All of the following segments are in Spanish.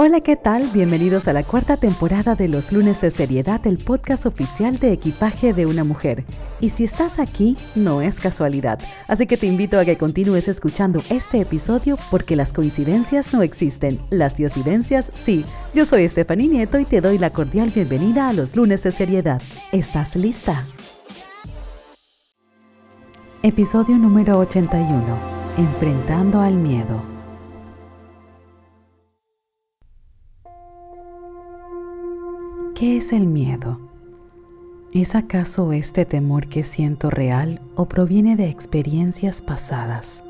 Hola, ¿qué tal? Bienvenidos a la cuarta temporada de Los lunes de seriedad, el podcast oficial de equipaje de una mujer. Y si estás aquí, no es casualidad. Así que te invito a que continúes escuchando este episodio porque las coincidencias no existen, las diosidencias sí. Yo soy Stephanie Nieto y te doy la cordial bienvenida a Los lunes de seriedad. ¿Estás lista? Episodio número 81. Enfrentando al miedo. ¿Qué es el miedo? ¿Es acaso este temor que siento real o proviene de experiencias pasadas?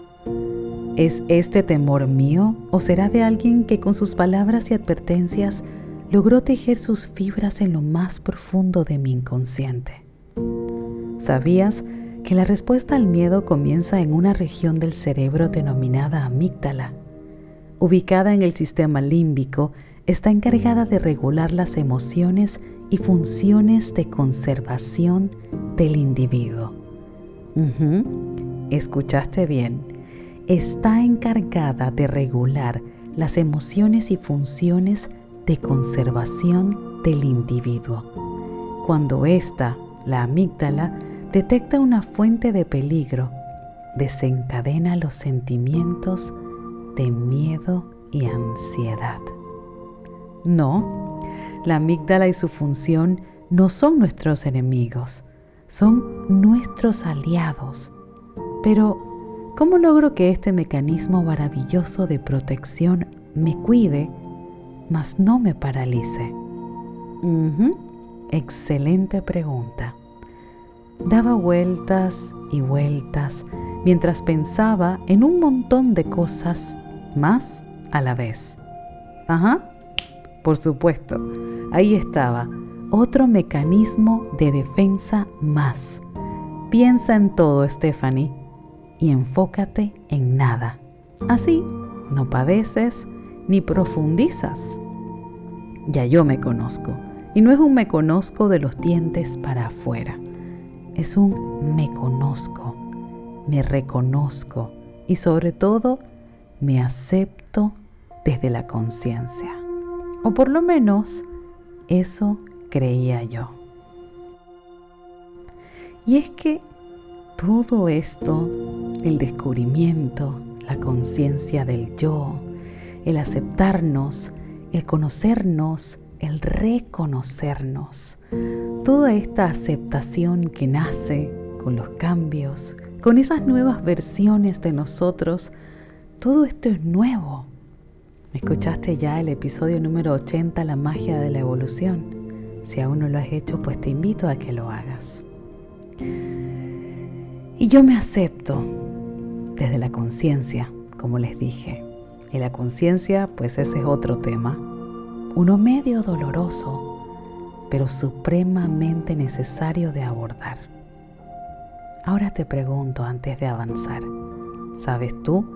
¿Es este temor mío o será de alguien que con sus palabras y advertencias logró tejer sus fibras en lo más profundo de mi inconsciente? ¿Sabías que la respuesta al miedo comienza en una región del cerebro denominada amígdala, ubicada en el sistema límbico está encargada de regular las emociones y funciones de conservación del individuo. Escuchaste bien. Está encargada de regular las emociones y funciones de conservación del individuo. Cuando ésta, la amígdala, detecta una fuente de peligro, desencadena los sentimientos de miedo y ansiedad. No, la amígdala y su función no son nuestros enemigos, son nuestros aliados. Pero, ¿cómo logro que este mecanismo maravilloso de protección me cuide, mas no me paralice? Excelente pregunta. Daba vueltas y vueltas mientras pensaba en un montón de cosas más a la vez. Ajá, por supuesto, ahí estaba, otro mecanismo de defensa más. Piensa en todo, Stephanie, y enfócate en nada. Así no padeces ni profundizas. Ya yo me conozco, y no es un me conozco de los dientes para afuera, es un me conozco, me reconozco y sobre todo me acepto desde la conciencia. O por lo menos eso creía yo. Y es que todo esto, el descubrimiento, la conciencia del yo, el aceptarnos, el conocernos, el reconocernos, toda esta aceptación que nace con los cambios, con esas nuevas versiones de nosotros, todo esto es nuevo. Escuchaste ya el episodio número 80, La magia de la evolución. Si aún no lo has hecho, pues te invito a que lo hagas. Y yo me acepto desde la conciencia, como les dije. Y la conciencia, pues ese es otro tema. Uno medio doloroso, pero supremamente necesario de abordar. Ahora te pregunto antes de avanzar, ¿sabes tú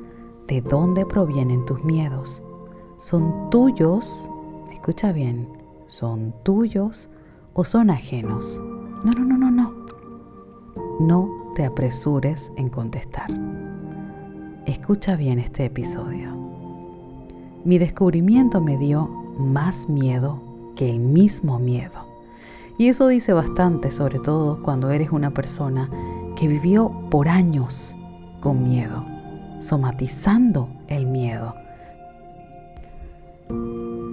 de dónde provienen tus miedos? Son tuyos, escucha bien, son tuyos o son ajenos. No, no, no, no, no. No te apresures en contestar. Escucha bien este episodio. Mi descubrimiento me dio más miedo que el mismo miedo. Y eso dice bastante, sobre todo cuando eres una persona que vivió por años con miedo, somatizando el miedo,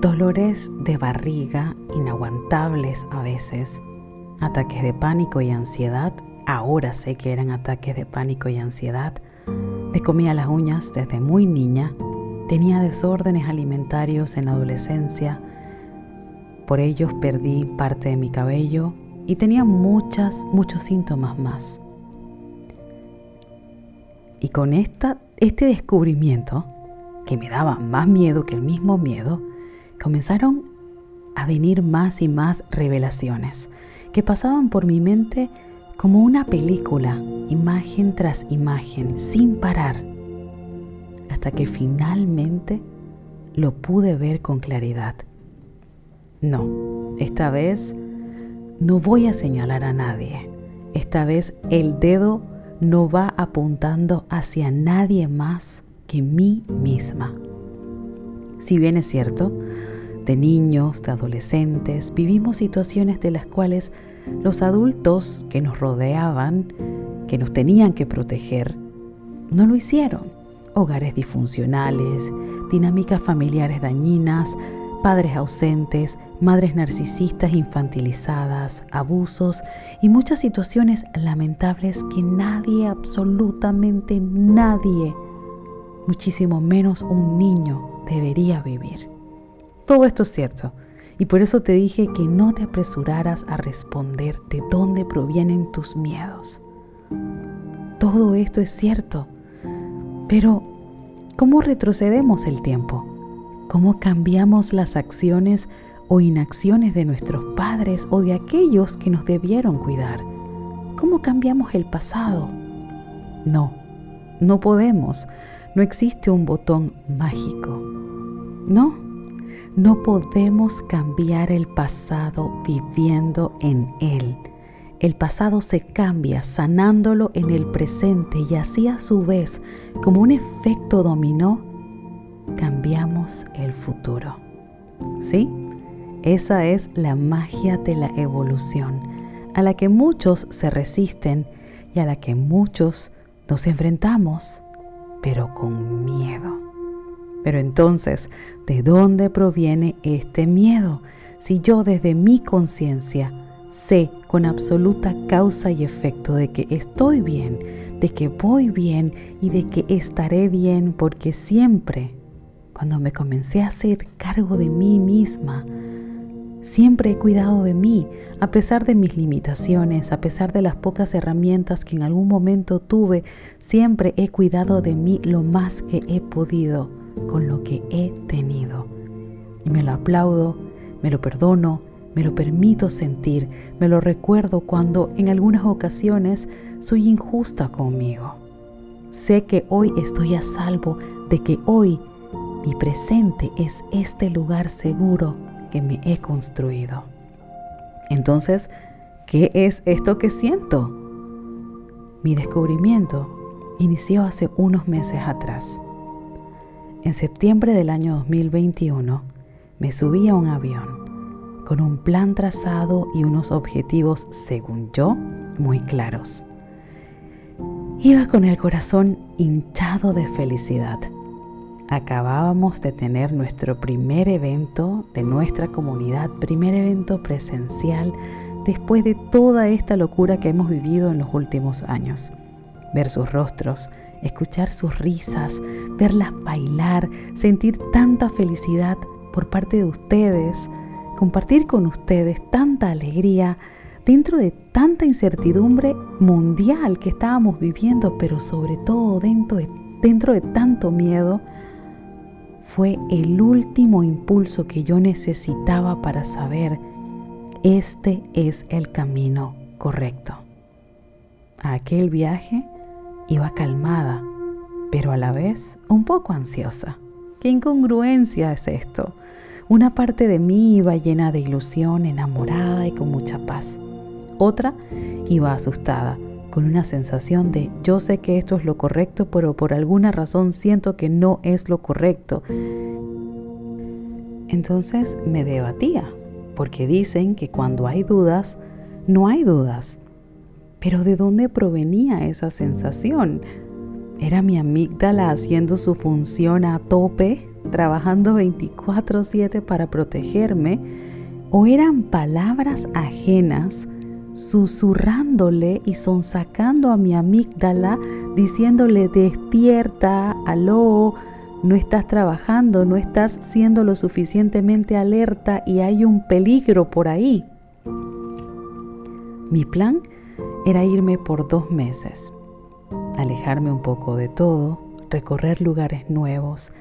dolores de barriga inaguantables a veces, ataques de pánico y ansiedad, ahora sé que eran ataques de pánico y ansiedad, me comía las uñas desde muy niña, tenía desórdenes alimentarios en la adolescencia, por ellos perdí parte de mi cabello y tenía muchas, muchos síntomas más. Y con esta, este descubrimiento, que me daba más miedo que el mismo miedo, comenzaron a venir más y más revelaciones que pasaban por mi mente como una película, imagen tras imagen, sin parar, hasta que finalmente lo pude ver con claridad. No, esta vez no voy a señalar a nadie. Esta vez el dedo no va apuntando hacia nadie más que mí misma. Si bien es cierto, de niños, de adolescentes, vivimos situaciones de las cuales los adultos que nos rodeaban, que nos tenían que proteger, no lo hicieron. Hogares disfuncionales, dinámicas familiares dañinas, padres ausentes, madres narcisistas infantilizadas, abusos y muchas situaciones lamentables que nadie, absolutamente nadie, muchísimo menos un niño, debería vivir. Todo esto es cierto. Y por eso te dije que no te apresuraras a responder de dónde provienen tus miedos. Todo esto es cierto. Pero, ¿cómo retrocedemos el tiempo? ¿Cómo cambiamos las acciones o inacciones de nuestros padres o de aquellos que nos debieron cuidar? ¿Cómo cambiamos el pasado? No, no podemos. No existe un botón mágico. No, no podemos cambiar el pasado viviendo en él. El pasado se cambia sanándolo en el presente y así a su vez, como un efecto dominó, cambiamos el futuro. ¿Sí? Esa es la magia de la evolución, a la que muchos se resisten y a la que muchos nos enfrentamos, pero con miedo. Pero entonces, ¿de dónde proviene este miedo? Si yo desde mi conciencia sé con absoluta causa y efecto de que estoy bien, de que voy bien y de que estaré bien porque siempre, cuando me comencé a hacer cargo de mí misma, Siempre he cuidado de mí, a pesar de mis limitaciones, a pesar de las pocas herramientas que en algún momento tuve, siempre he cuidado de mí lo más que he podido con lo que he tenido. Y me lo aplaudo, me lo perdono, me lo permito sentir, me lo recuerdo cuando en algunas ocasiones soy injusta conmigo. Sé que hoy estoy a salvo de que hoy mi presente es este lugar seguro que me he construido. Entonces, ¿qué es esto que siento? Mi descubrimiento inició hace unos meses atrás. En septiembre del año 2021 me subí a un avión con un plan trazado y unos objetivos, según yo, muy claros. Iba con el corazón hinchado de felicidad. Acabábamos de tener nuestro primer evento de nuestra comunidad, primer evento presencial después de toda esta locura que hemos vivido en los últimos años. Ver sus rostros, escuchar sus risas, verlas bailar, sentir tanta felicidad por parte de ustedes, compartir con ustedes tanta alegría dentro de tanta incertidumbre mundial que estábamos viviendo, pero sobre todo dentro de, tanto miedo, fue el último impulso que yo necesitaba para saber, este es el camino correcto. Aquel viaje Iba calmada, pero a la vez un poco ansiosa. ¿Qué incongruencia es esto? Una parte de mí iba llena de ilusión, enamorada y con mucha paz. Otra iba asustada, con una sensación de yo sé que esto es lo correcto, pero por alguna razón siento que no es lo correcto. Entonces me debatía, porque dicen que cuando hay dudas, no hay dudas. Pero ¿de dónde provenía esa sensación? ¿Era mi amígdala haciendo su función a tope, trabajando 24/7 para protegerme? ¿O eran palabras ajenas susurrándole y sonsacando a mi amígdala, diciéndole despierta, aló, no estás trabajando, no estás siendo lo suficientemente alerta y hay un peligro por ahí? Mi plan era irme por dos meses, alejarme un poco de todo, recorrer lugares nuevos,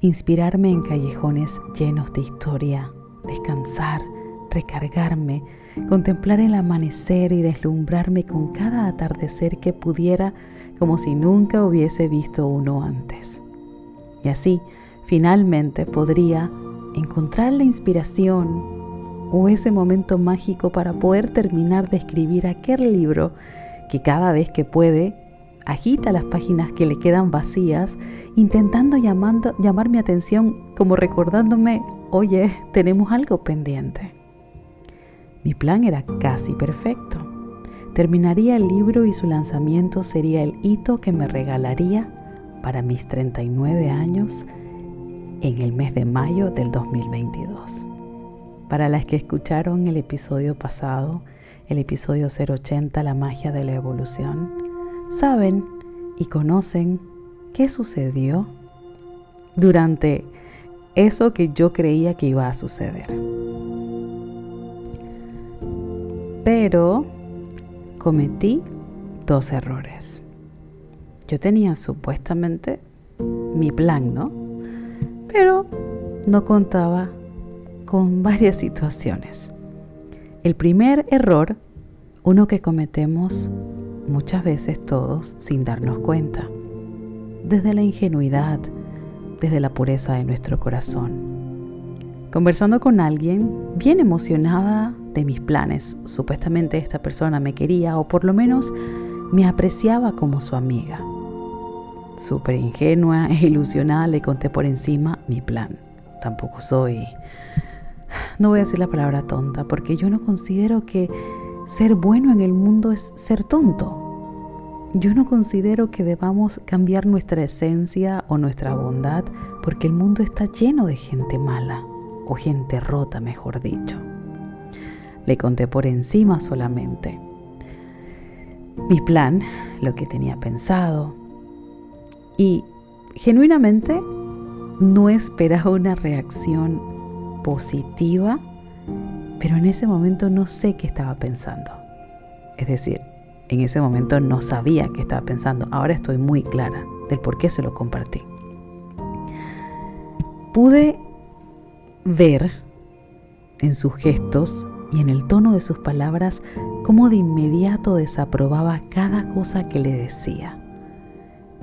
inspirarme en callejones llenos de historia, descansar, recargarme, contemplar el amanecer y deslumbrarme con cada atardecer que pudiera como si nunca hubiese visto uno antes. Y así, finalmente podría encontrar la inspiración o ese momento mágico para poder terminar de escribir aquel libro que cada vez que puede agita las páginas que le quedan vacías, intentando llamando, llamar mi atención como recordándome oye, tenemos algo pendiente. Mi plan era casi perfecto. Terminaría el libro y su lanzamiento sería el hito que me regalaría para mis 39 años en el mes de mayo del 2022. Para las que escucharon el episodio pasado, el episodio 080, La magia de la evolución, saben y conocen qué sucedió durante eso que yo creía que iba a suceder. Pero cometí dos errores. Yo tenía supuestamente mi plan, ¿no? Pero no contaba con varias situaciones. El primer error, uno que cometemos muchas veces todos sin darnos cuenta, desde la ingenuidad, desde la pureza de nuestro corazón. Conversando con alguien bien emocionada de mis planes, supuestamente esta persona me quería o por lo menos me apreciaba como su amiga. Súper ingenua e ilusionada le conté por encima mi plan. Tampoco soy... No voy a decir la palabra tonta porque yo no considero que ser bueno en el mundo es ser tonto. Yo no considero que debamos cambiar nuestra esencia o nuestra bondad porque el mundo está lleno de gente mala o gente rota, mejor dicho. Le conté por encima solamente. Mi plan, lo que tenía pensado. Y genuinamente no esperaba una reacción positiva, pero en ese momento no sé qué estaba pensando. Es decir, en ese momento no sabía qué estaba pensando. Ahora estoy muy clara del por qué se lo compartí. Pude ver en sus gestos y en el tono de sus palabras cómo de inmediato desaprobaba cada cosa que le decía.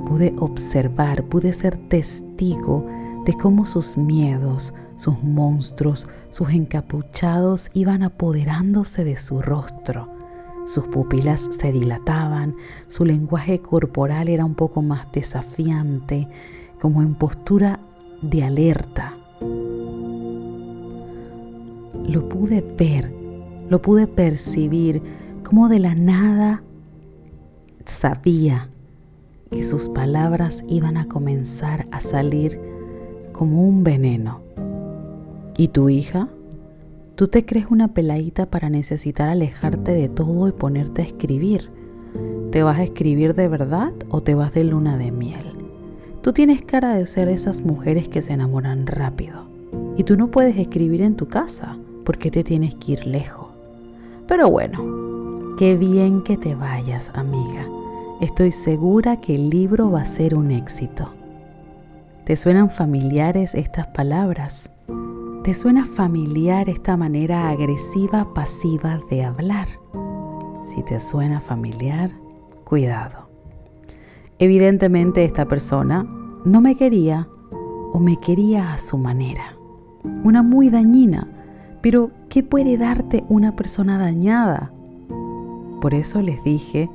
Pude observar, pude ser testigo de cómo sus miedos, sus monstruos, sus encapuchados iban apoderándose de su rostro sus pupilas se dilataban, su lenguaje corporal era un poco más desafiante, como en postura de alerta. Lo pude ver, lo pude percibir, como de la nada sabía que sus palabras iban a comenzar a salir como un veneno. ¿Y tu hija? Tú te crees una peladita para necesitar alejarte de todo y ponerte a escribir. ¿Te vas a escribir de verdad o te vas de luna de miel? Tú tienes cara de ser esas mujeres que se enamoran rápido. Y tú no puedes escribir en tu casa porque te tienes que ir lejos. Pero bueno, qué bien que te vayas, amiga. Estoy segura que el libro va a ser un éxito. ¿Te suenan familiares estas palabras? ¿Te suena familiar esta manera agresiva, pasiva de hablar? Si te suena familiar, cuidado. Evidentemente esta persona no me quería o me quería a su manera. Una muy dañina. Pero, ¿qué puede darte una persona dañada? Por eso les dije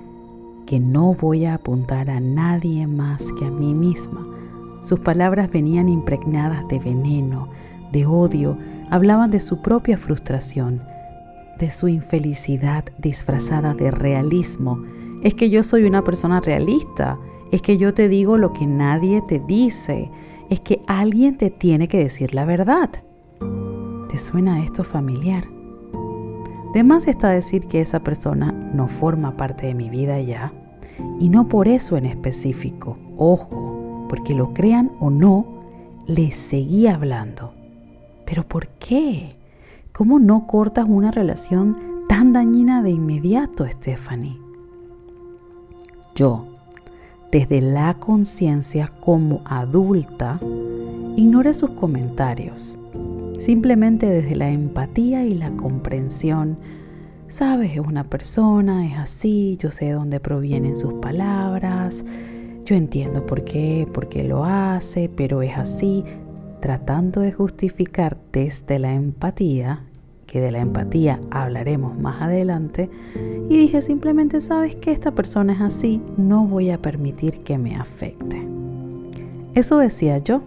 que no voy a apuntar a nadie más que a mí misma. Sus palabras venían impregnadas de veneno, de odio, hablaban de su propia frustración, de su infelicidad disfrazada de realismo. Es que yo soy una persona realista, es que yo te digo lo que nadie te dice, es que alguien te tiene que decir la verdad. ¿Te suena esto familiar? De más está decir que esa persona no forma parte de mi vida ya, y no por eso en específico, ojo, porque lo crean o no, les seguí hablando. ¿Pero por qué? ¿Cómo no cortas una relación tan dañina de inmediato, Stephanie? Yo, desde la conciencia como adulta, ignoré sus comentarios. Simplemente desde la empatía y la comprensión, sabes, es una persona, es así, yo sé de dónde provienen sus palabras, yo entiendo por qué, por qué lo hace, pero es así, tratando de justificar desde la empatía, que de la empatía hablaremos más adelante, y dije simplemente, sabes que esta persona es así, no voy a permitir que me afecte. Eso decía yo,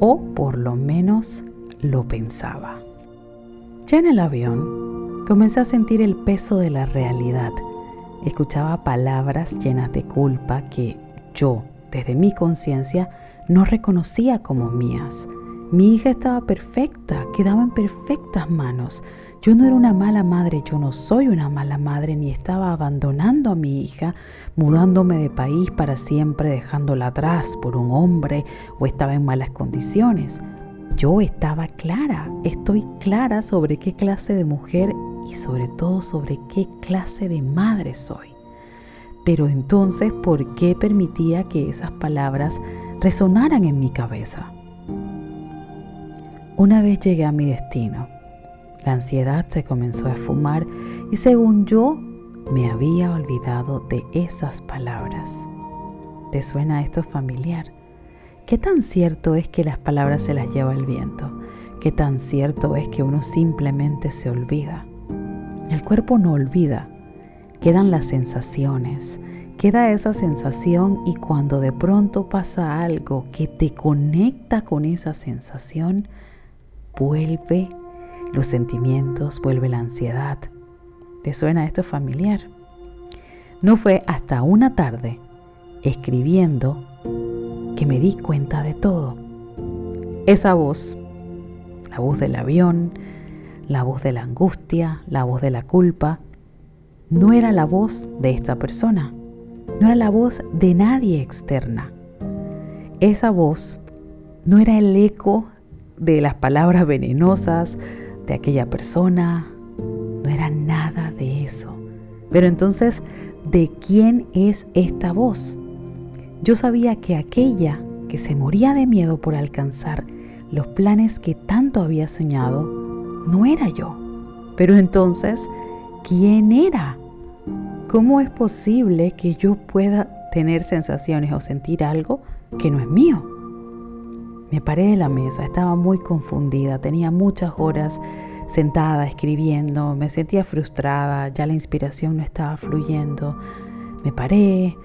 o por lo menos lo pensaba. Ya en el avión, comencé a sentir el peso de la realidad. Escuchaba palabras llenas de culpa que yo, desde mi conciencia, no reconocía como mías. Mi hija estaba perfecta, quedaba en perfectas manos. Yo no era una mala madre, yo no soy una mala madre, ni estaba abandonando a mi hija, mudándome de país para siempre, dejándola atrás por un hombre o estaba en malas condiciones. Yo estaba clara, estoy clara sobre qué clase de mujer y sobre todo sobre qué clase de madre soy. Pero entonces, ¿por qué permitía que esas palabras resonaran en mi cabeza? Una vez llegué a mi destino, la ansiedad se comenzó a esfumar y según yo me había olvidado de esas palabras. ¿Te suena esto familiar? ¿Qué tan cierto es que las palabras se las lleva el viento? ¿Qué tan cierto es que uno simplemente se olvida? El cuerpo no olvida, quedan las sensaciones, queda esa sensación y cuando de pronto pasa algo que te conecta con esa sensación, vuelve los sentimientos, vuelve la ansiedad. ¿Te suena esto familiar? No fue hasta una tarde, escribiendo, que me di cuenta de todo. Esa voz, la voz del avión, la voz de la angustia, la voz de la culpa, no era la voz de esta persona, no era la voz de nadie externa. Esa voz no era el eco de las palabras venenosas de aquella persona, no era nada de eso. Pero entonces, ¿de quién es esta voz? Yo sabía que aquella que se moría de miedo por alcanzar los planes que tanto había soñado, no era yo. Pero entonces, ¿quién era? ¿Cómo es posible que yo pueda tener sensaciones o sentir algo que no es mío? Me paré de la mesa, estaba muy confundida, tenía muchas horas sentada escribiendo, me sentía frustrada, ya la inspiración no estaba fluyendo. Me paré,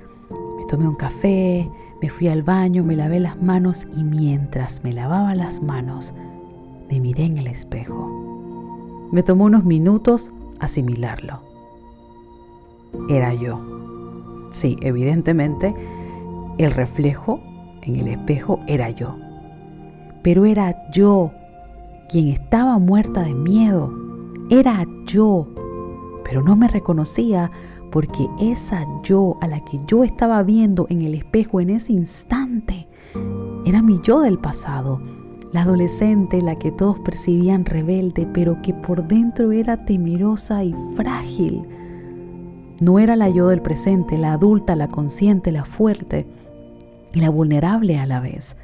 me tomé un café, me fui al baño, me lavé las manos y mientras me lavaba las manos, me miré en el espejo. Me tomó unos minutos asimilarlo. Era yo. Sí, evidentemente, el reflejo en el espejo era yo pero era yo quien estaba muerta de miedo. Era yo, pero no me reconocía porque esa yo a la que yo estaba viendo en el espejo en ese instante era mi yo del pasado, la adolescente, la que todos percibían rebelde, pero que por dentro era temerosa y frágil. No era la yo del presente, la adulta, la consciente, la fuerte y la vulnerable a la vez.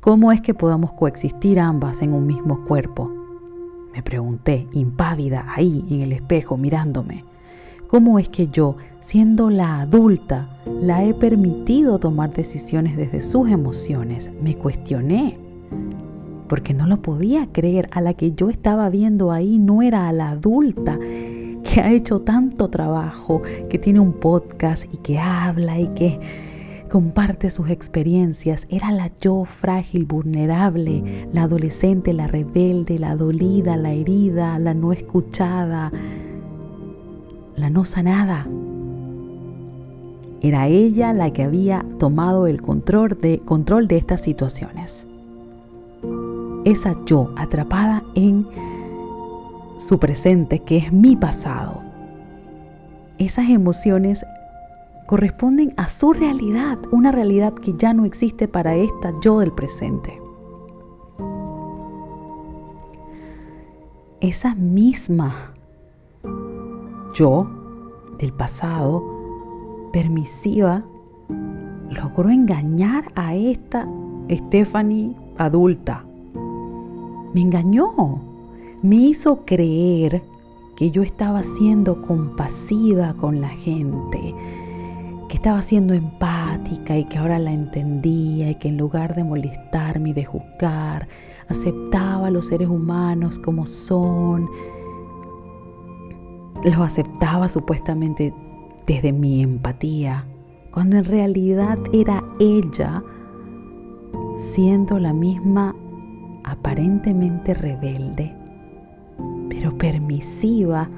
¿Cómo es que podamos coexistir ambas en un mismo cuerpo? Me pregunté, impávida, ahí en el espejo, mirándome. ¿Cómo es que yo, siendo la adulta, la he permitido tomar decisiones desde sus emociones? Me cuestioné, porque no lo podía creer. A la que yo estaba viendo ahí no era a la adulta que ha hecho tanto trabajo, que tiene un podcast y que habla y que comparte sus experiencias. Era la yo frágil, vulnerable, la adolescente, la rebelde, la dolida, la herida, la no escuchada, la no sanada. Era ella la que había tomado el control de, control de estas situaciones. Esa yo atrapada en su presente, que es mi pasado. Esas emociones corresponden a su realidad, una realidad que ya no existe para esta yo del presente. Esa misma yo del pasado permisiva logró engañar a esta Stephanie adulta. Me engañó, me hizo creer que yo estaba siendo compasiva con la gente, que estaba siendo empática y que ahora la entendía y que en lugar de molestarme y de juzgar, aceptaba a los seres humanos como son, los aceptaba supuestamente desde mi empatía, cuando en realidad era ella siendo la misma aparentemente rebelde, pero permisiva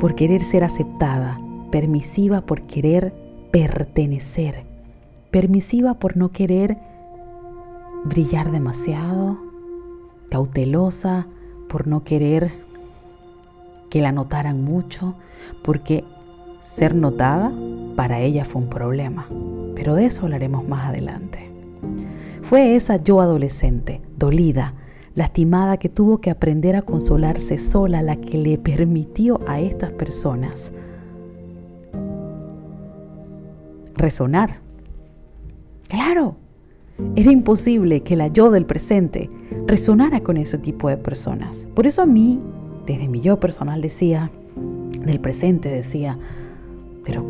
por querer ser aceptada, permisiva por querer pertenecer, permisiva por no querer brillar demasiado, cautelosa por no querer que la notaran mucho, porque ser notada para ella fue un problema. Pero de eso hablaremos más adelante. Fue esa yo adolescente, dolida, lastimada, que tuvo que aprender a consolarse sola, la que le permitió a estas personas resonar. Claro, era imposible que la yo del presente resonara con ese tipo de personas. Por eso a mí, desde mi yo personal decía, del presente decía, pero,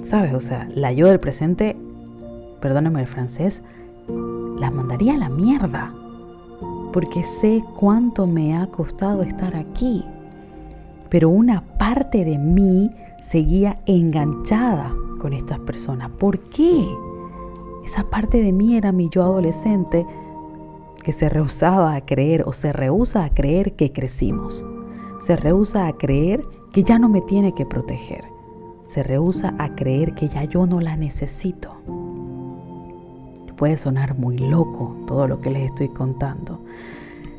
¿sabes? O sea, la yo del presente, perdóname el francés, la mandaría a la mierda. Porque sé cuánto me ha costado estar aquí. Pero una parte de mí seguía enganchada con estas personas. ¿Por qué? Esa parte de mí era mi yo adolescente que se rehusaba a creer o se rehúsa a creer que crecimos. Se rehúsa a creer que ya no me tiene que proteger. Se rehúsa a creer que ya yo no la necesito. Puede sonar muy loco todo lo que les estoy contando,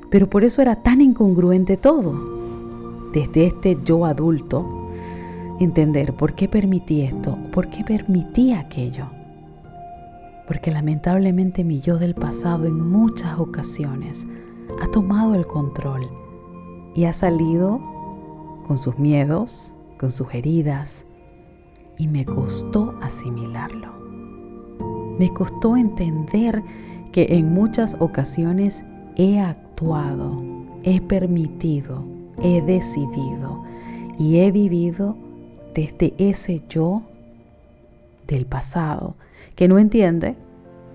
pero por eso era tan incongruente todo. Desde este yo adulto, entender por qué permití esto, por qué permití aquello porque lamentablemente mi yo del pasado en muchas ocasiones ha tomado el control y ha salido con sus miedos, con sus heridas, y me costó asimilarlo. Me costó entender que en muchas ocasiones he actuado, he permitido, he decidido y he vivido desde ese yo del pasado que no entiende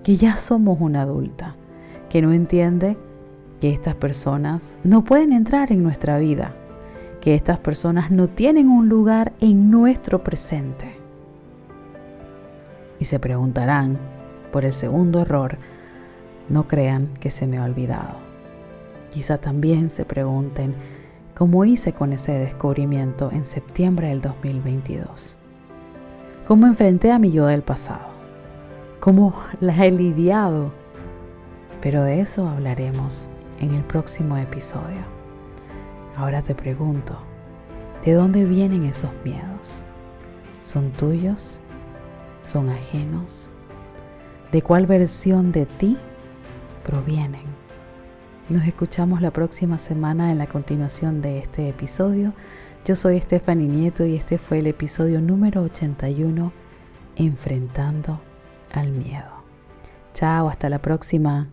que ya somos una adulta, que no entiende que estas personas no pueden entrar en nuestra vida, que estas personas no tienen un lugar en nuestro presente. Y se preguntarán por el segundo error, no crean que se me ha olvidado. Quizá también se pregunten cómo hice con ese descubrimiento en septiembre del 2022. ¿Cómo enfrenté a mi yo del pasado? cómo la he lidiado. Pero de eso hablaremos en el próximo episodio. Ahora te pregunto, ¿de dónde vienen esos miedos? ¿Son tuyos? ¿Son ajenos? ¿De cuál versión de ti provienen? Nos escuchamos la próxima semana en la continuación de este episodio. Yo soy Stephanie Nieto y este fue el episodio número 81, Enfrentando al miedo. Chao, hasta la próxima.